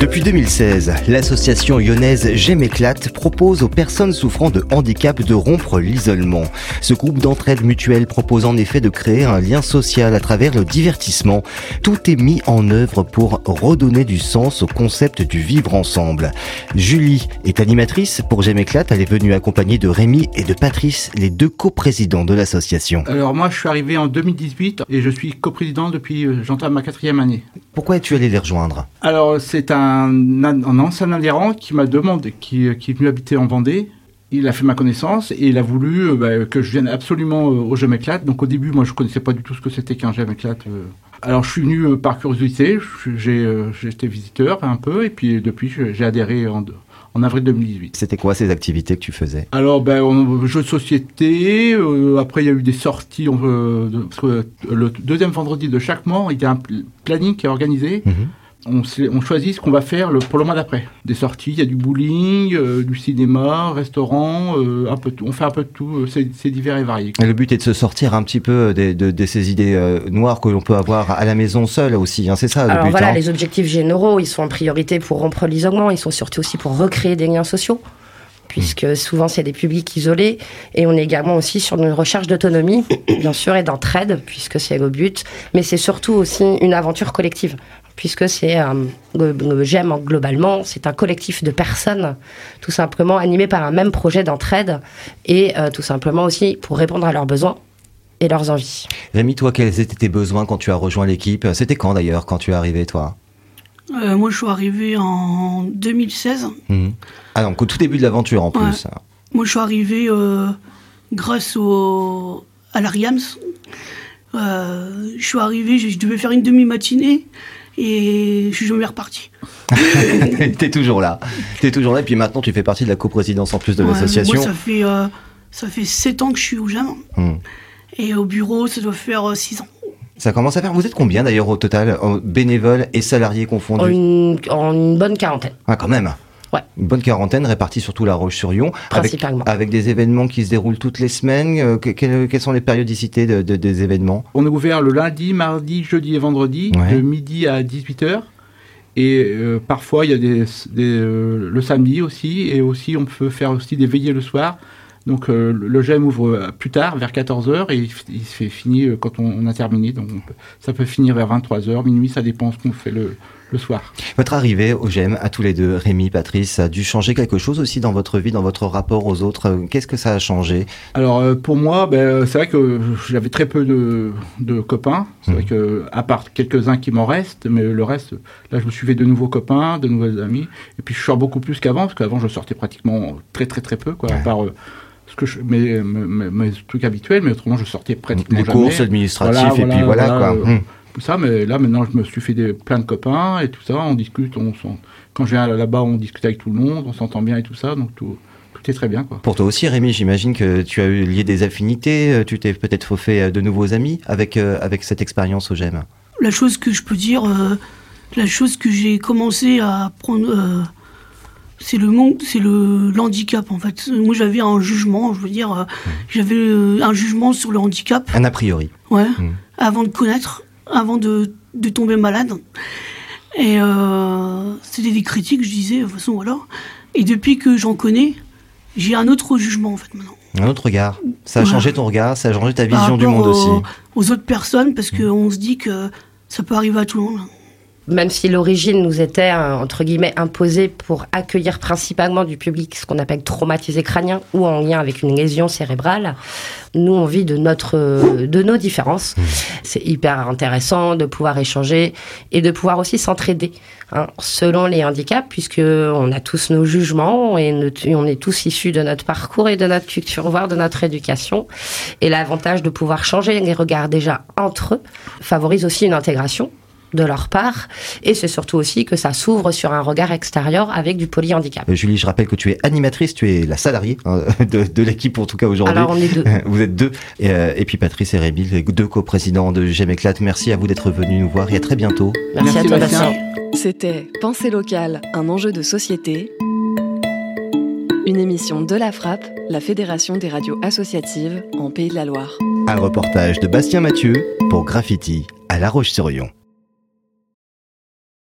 Depuis 2016, l'association lyonnaise J'aime éclate propose aux personnes souffrant de handicap de rompre l'isolement. Ce groupe d'entraide mutuelle propose en effet de créer un lien social à travers le divertissement. Tout est mis en œuvre pour redonner du sens au concept du vivre ensemble. Julie est animatrice pour J'aime éclate. Elle est venue accompagnée de Rémi et de Patrice, les deux coprésidents de l'association. Alors moi, je suis arrivé en 2018 et je suis coprésident depuis, euh, j'entame ma quatrième année. Pourquoi es-tu allé les rejoindre Alors c'est un, ancien adhérent qui m'a demandé, qui, qui est venu habiter en Vendée. Il a fait ma connaissance et il a voulu euh, bah, que je vienne absolument euh, au Je m'éclate. Donc au début, moi, je connaissais pas du tout ce que c'était qu'un Je m'éclate. euh. Alors je suis venu euh, par curiosité, euh, été visiteur un peu et puis depuis, j'ai adhéré en, en avril 2018. C'était quoi ces activités que tu faisais? Alors, ben, on, jeux de société. euh, après, il y a eu des sorties. on, euh, parce que le deuxième vendredi de chaque mois, il y a un pl- planning qui est organisé. Mhm. On, choisit ce qu'on va faire le, pour le mois d'après. Des sorties, il y a du bowling, euh, du cinéma, restaurant, euh, un peu tout. On fait un peu de tout. euh, C'est divers et varié. Et le but est de se sortir un petit peu de, de- de ces idées euh, noires que l'on peut avoir à la maison seul aussi. hein, c'est ça le Alors but. voilà, hein. les objectifs généraux, ils sont en priorité pour rompre l'isolement, ils sont surtout aussi pour recréer des liens sociaux, puisque souvent c'est des publics isolés, et on est également aussi sur une recherche d'autonomie, bien sûr, et d'entraide, puisque c'est le but, mais c'est surtout aussi une aventure collective, puisque c'est, j'aime en- globalement, c'est un collectif de personnes, tout simplement animés par un même projet d'entraide, et euh, tout simplement aussi pour répondre à leurs besoins et leurs envies. Rémi, toi, quels étaient tes besoins quand tu as rejoint l'équipe? C'était quand d'ailleurs, quand tu es arrivé, toi? Euh, moi, je suis arrivé en 2016. Mhm. Ah donc au tout début de l'aventure en Ouais. plus. Moi, je suis arrivé euh, grâce au, à l'Ariams. Euh, je suis arrivé, je, je devais faire une demi-matinée et je suis jamais reparti. T'es toujours là. T'es toujours là. Et puis maintenant, tu fais partie de la coprésidence en plus de Ouais, l'association. Moi, ça fait, euh, ça fait 7 ans que je suis au GEM. Mhm. Et au bureau, ça doit faire 6 ans. Ça commence à faire. Vous êtes combien d'ailleurs au total, euh, bénévoles et salariés En confondus une, en une bonne quarantaine. Ah, quand même. Ouais. Une bonne quarantaine répartie sur tout la Roche-sur-Yon, avec, Principalement. avec des événements qui se déroulent toutes les semaines. euh, que- quelles, quelles sont les périodicités de- de- des événements? On est ouvert le lundi, mardi, jeudi et vendredi, Ouais. de midi à 18h. Et euh, parfois, il y a des, des, euh, le samedi aussi. Et aussi, on peut faire aussi des veillées le soir. Donc, euh, le GEM ouvre plus tard, vers 14h, et il, se fait fini euh, quand on, on a terminé. Donc, peut- ça peut finir vers 23h, minuit, ça dépend ce qu'on fait le, le soir. Votre arrivée au GEM, à tous les deux, Rémi, Patrice, a dû changer quelque chose aussi dans votre vie, dans votre rapport aux autres. Euh, Qu'est-ce que ça a changé? Alors euh, pour moi, ben, c'est vrai que j'avais très peu de, de copains. C'est vrai que à part quelques-uns qui m'en restent, mais le reste, là je me suis fait de nouveaux copains, de nouvelles amies. Et puis je sors beaucoup plus qu'avant, parce qu'avant je sortais pratiquement très très très peu, quoi, à part euh, ce que je, mes, mes, mes- mes trucs habituels, mais autrement je sortais pratiquement Les jamais. courses administratives, Voilà, et puis voilà, quoi. euh, Hum. Tout ça, mais là maintenant je me suis fait des, plein de copains et tout ça, on discute, on s'en- quand je viens là-bas on discute avec tout le monde, on s'entend bien et tout ça, donc tout, tout est très bien quoi. Pour toi aussi, Rémi, j'imagine que tu as eu lié des affinités, euh, tu t'es peut-être fait euh, de nouveaux amis avec, euh, avec cette expérience au GEM. La chose que je peux dire, euh, la chose que j'ai commencé à prendre, euh, c'est le manque, c'est le l'handicap en fait. Moi, j'avais un jugement, je veux dire, euh, j'avais euh, un jugement sur le handicap, Un a priori. ouais, Mm. avant de connaître, avant de, de tomber malade. Et euh, c'était des critiques, je disais, de toute façon, voilà. Et depuis que j'en connais, j'ai un autre jugement en fait maintenant. Un autre regard. Ça a changé ton regard, ça a changé ta Par vision du monde aux, aussi. aux autres personnes, parce qu'on se dit que ça peut arriver à tout le monde. Même si l'origine nous était euh, entre guillemets imposée pour accueillir principalement du public ce qu'on appelle traumatisé crânien ou en lien avec une lésion cérébrale, nous on vit de notre euh, de nos différences. C'est hyper intéressant de pouvoir échanger et de pouvoir aussi s'entraider hein, selon les handicaps puisque on a tous nos jugements et ne- et on est tous issus de notre parcours et de notre culture voire de notre éducation. Et l'avantage de pouvoir changer les regards déjà entre eux favorise aussi une intégration de leur part. Et c'est surtout aussi que ça s'ouvre sur un regard extérieur avec du polyhandicap. Euh, Julie, je rappelle que tu es animatrice, tu es la salariée hein, de, de l'équipe en tout cas aujourd'hui. Alors on est deux. Vous êtes deux. Et, euh, et puis Patrice et Rémi, les deux coprésidents de J'aime éclate. Merci à vous d'être venus nous voir et à très bientôt. Merci, Merci, à toi. C'était Pensée locale, un enjeu de société. Une émission de la Frappe, la Fédération des radios associatives en Pays de la Loire. Un reportage de Bastien Mathieu pour Graffiti à La Roche-sur-Yon.